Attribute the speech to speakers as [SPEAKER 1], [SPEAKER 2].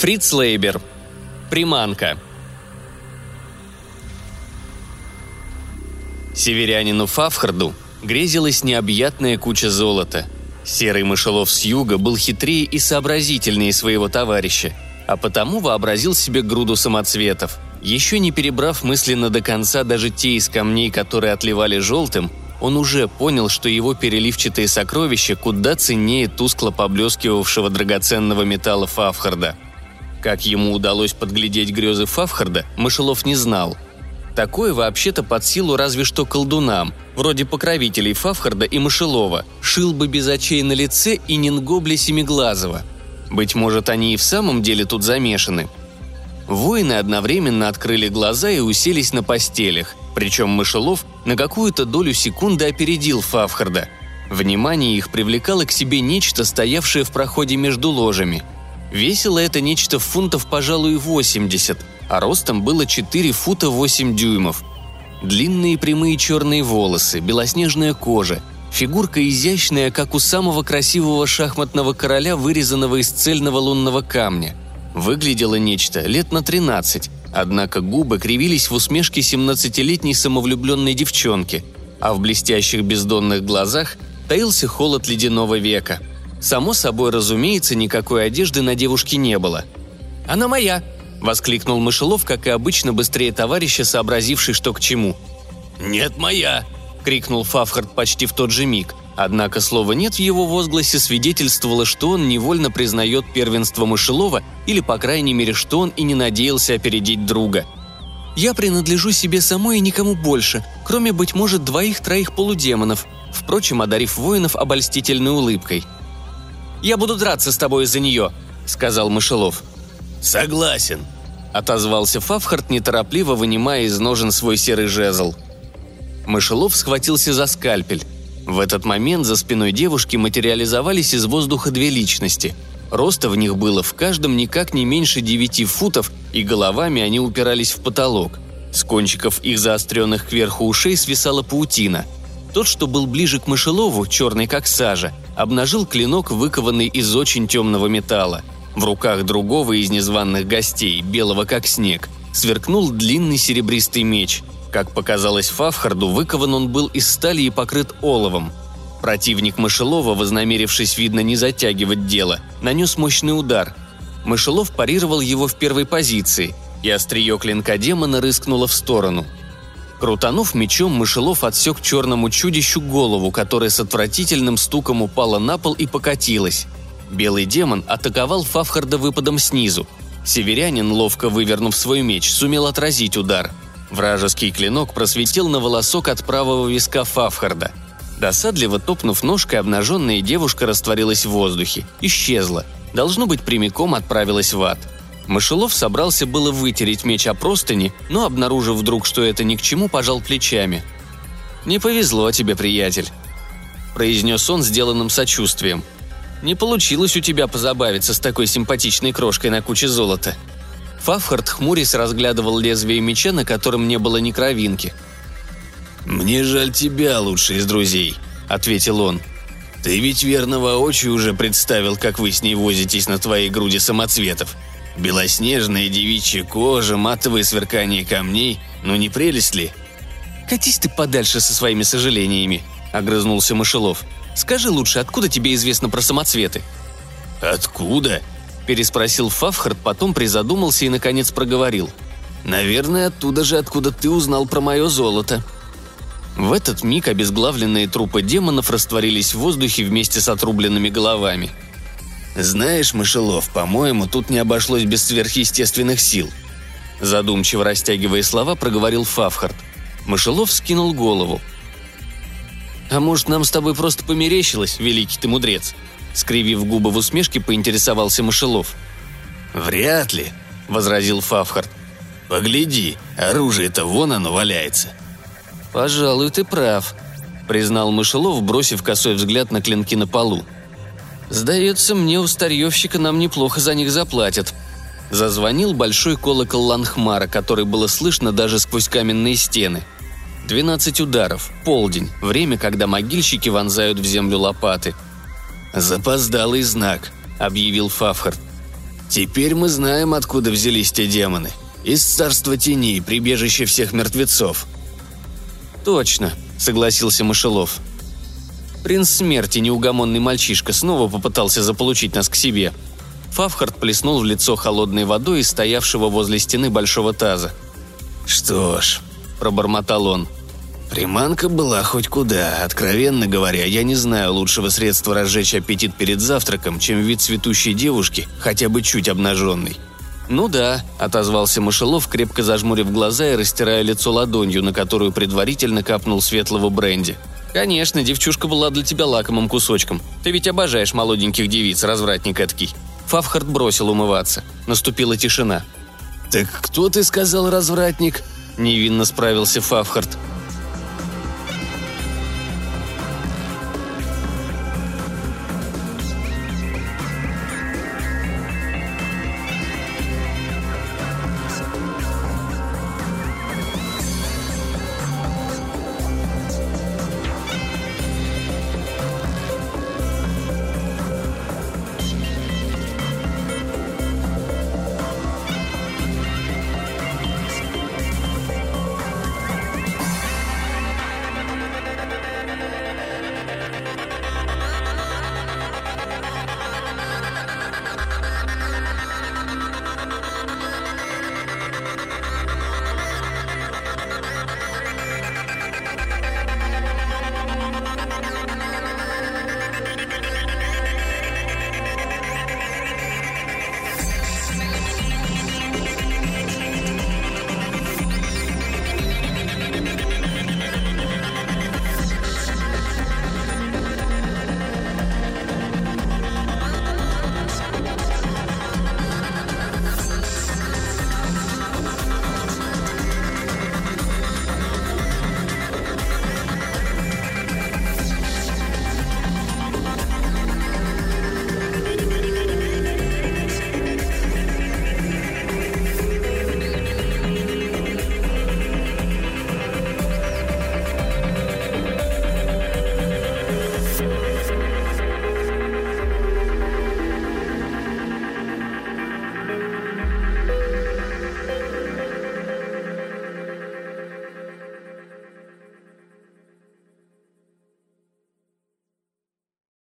[SPEAKER 1] Фриц Лейбер. Приманка. Северянину Фавхарду грезилась необъятная куча золота. Серый мышелов с юга был хитрее и сообразительнее своего товарища, а потому вообразил себе груду самоцветов. Еще не перебрав мысленно до конца даже те из камней, которые отливали желтым, он уже понял, что его переливчатые сокровища куда ценнее тускло поблескивавшего драгоценного металла Фавхарда. Как ему удалось подглядеть грезы Фавхарда, Мышелов не знал – Такое вообще-то под силу разве что колдунам, вроде покровителей Фавхарда и Мышелова, шил бы без очей на лице и Нингобли Семиглазого. Быть может, они и в самом деле тут замешаны. Воины одновременно открыли глаза и уселись на постелях, причем Мышелов на какую-то долю секунды опередил Фавхарда. Внимание их привлекало к себе нечто, стоявшее в проходе между ложами. Весило это нечто в фунтов, пожалуй, 80, а ростом было 4 фута 8 дюймов. Длинные прямые черные волосы, белоснежная кожа, фигурка изящная, как у самого красивого шахматного короля, вырезанного из цельного лунного камня. Выглядело нечто лет на 13, однако губы кривились в усмешке 17-летней самовлюбленной девчонки, а в блестящих бездонных глазах таился холод ледяного века. Само собой, разумеется, никакой одежды на девушке не было. «Она моя!» – воскликнул Мышелов, как и обычно, быстрее товарища, сообразивший, что к чему.
[SPEAKER 2] «Нет, моя!»
[SPEAKER 1] – крикнул Фавхард почти в тот же миг. Однако слово «нет» в его возгласе свидетельствовало, что он невольно признает первенство Мышелова или, по крайней мере, что он и не надеялся опередить друга. «Я принадлежу себе самой и никому больше, кроме, быть может, двоих-троих полудемонов», впрочем, одарив воинов обольстительной улыбкой. «Я буду драться с тобой из-за нее», — сказал Мышелов.
[SPEAKER 2] «Согласен», —
[SPEAKER 1] отозвался Фавхарт, неторопливо вынимая из ножен свой серый жезл. Мышелов схватился за скальпель. В этот момент за спиной девушки материализовались из воздуха две личности. Роста в них было в каждом никак не меньше девяти футов, и головами они упирались в потолок. С кончиков их заостренных кверху ушей свисала паутина. Тот, что был ближе к мышелову, черный как сажа, обнажил клинок, выкованный из очень темного металла – в руках другого из незваных гостей, белого как снег, сверкнул длинный серебристый меч. Как показалось Фавхарду, выкован он был из стали и покрыт оловом. Противник Мышелова, вознамерившись, видно, не затягивать дело, нанес мощный удар. Мышелов парировал его в первой позиции, и острие клинка демона рыскнуло в сторону. Крутанув мечом, Мышелов отсек черному чудищу голову, которая с отвратительным стуком упала на пол и покатилась. Белый демон атаковал Фавхарда выпадом снизу. Северянин, ловко вывернув свой меч, сумел отразить удар. Вражеский клинок просветил на волосок от правого виска Фавхарда. Досадливо топнув ножкой, обнаженная девушка растворилась в воздухе. Исчезла. Должно быть, прямиком отправилась в ад. Мышелов собрался было вытереть меч о простыни, но, обнаружив вдруг, что это ни к чему, пожал плечами. «Не повезло тебе, приятель», – произнес он сделанным сочувствием – не получилось у тебя позабавиться с такой симпатичной крошкой на куче золота». Фавхард хмурясь разглядывал лезвие меча, на котором не было ни кровинки.
[SPEAKER 2] «Мне жаль тебя, лучший из друзей», — ответил он. «Ты ведь верно воочию уже представил, как вы с ней возитесь на твоей груди самоцветов. Белоснежная девичья кожа, матовое сверкание камней. Ну не прелесть ли?»
[SPEAKER 1] «Катись ты подальше со своими сожалениями», — огрызнулся Мышелов. Скажи лучше, откуда тебе известно про самоцветы?»
[SPEAKER 2] «Откуда?» – переспросил Фавхард, потом призадумался и, наконец, проговорил. «Наверное, оттуда же, откуда ты узнал про мое золото».
[SPEAKER 1] В этот миг обезглавленные трупы демонов растворились в воздухе вместе с отрубленными головами.
[SPEAKER 2] «Знаешь, Мышелов, по-моему, тут не обошлось без сверхъестественных сил»,
[SPEAKER 1] Задумчиво растягивая слова, проговорил Фавхард. Мышелов скинул голову. «А может, нам с тобой просто померещилось, великий ты мудрец?» Скривив губы в усмешке, поинтересовался Мышелов.
[SPEAKER 2] «Вряд ли», — возразил Фавхард. «Погляди, оружие-то вон оно валяется».
[SPEAKER 1] «Пожалуй, ты прав», — признал Мышелов, бросив косой взгляд на клинки на полу. «Сдается мне, у старьевщика нам неплохо за них заплатят». Зазвонил большой колокол Ланхмара, который было слышно даже сквозь каменные стены — 12 ударов, полдень, время, когда могильщики вонзают в землю лопаты.
[SPEAKER 2] «Запоздалый знак», — объявил Фавхард. Теперь мы знаем, откуда взялись те демоны. Из царства теней, прибежище всех мертвецов».
[SPEAKER 1] «Точно», — согласился Мышелов. Принц смерти, неугомонный мальчишка, снова попытался заполучить нас к себе. Фавхард плеснул в лицо холодной водой из стоявшего возле стены большого таза.
[SPEAKER 2] «Что ж», — пробормотал он, — «приманка была хоть куда. Откровенно говоря, я не знаю лучшего средства разжечь аппетит перед завтраком, чем вид цветущей девушки, хотя бы чуть обнаженной».
[SPEAKER 1] «Ну да», — отозвался Мышелов, крепко зажмурив глаза и растирая лицо ладонью, на которую предварительно капнул светлого бренди. «Конечно, девчушка была для тебя лакомым кусочком. Ты ведь обожаешь молоденьких девиц, развратник эткий». Фавхард бросил умываться. Наступила тишина.
[SPEAKER 2] «Так кто ты сказал, развратник?»
[SPEAKER 1] – невинно справился Фавхард –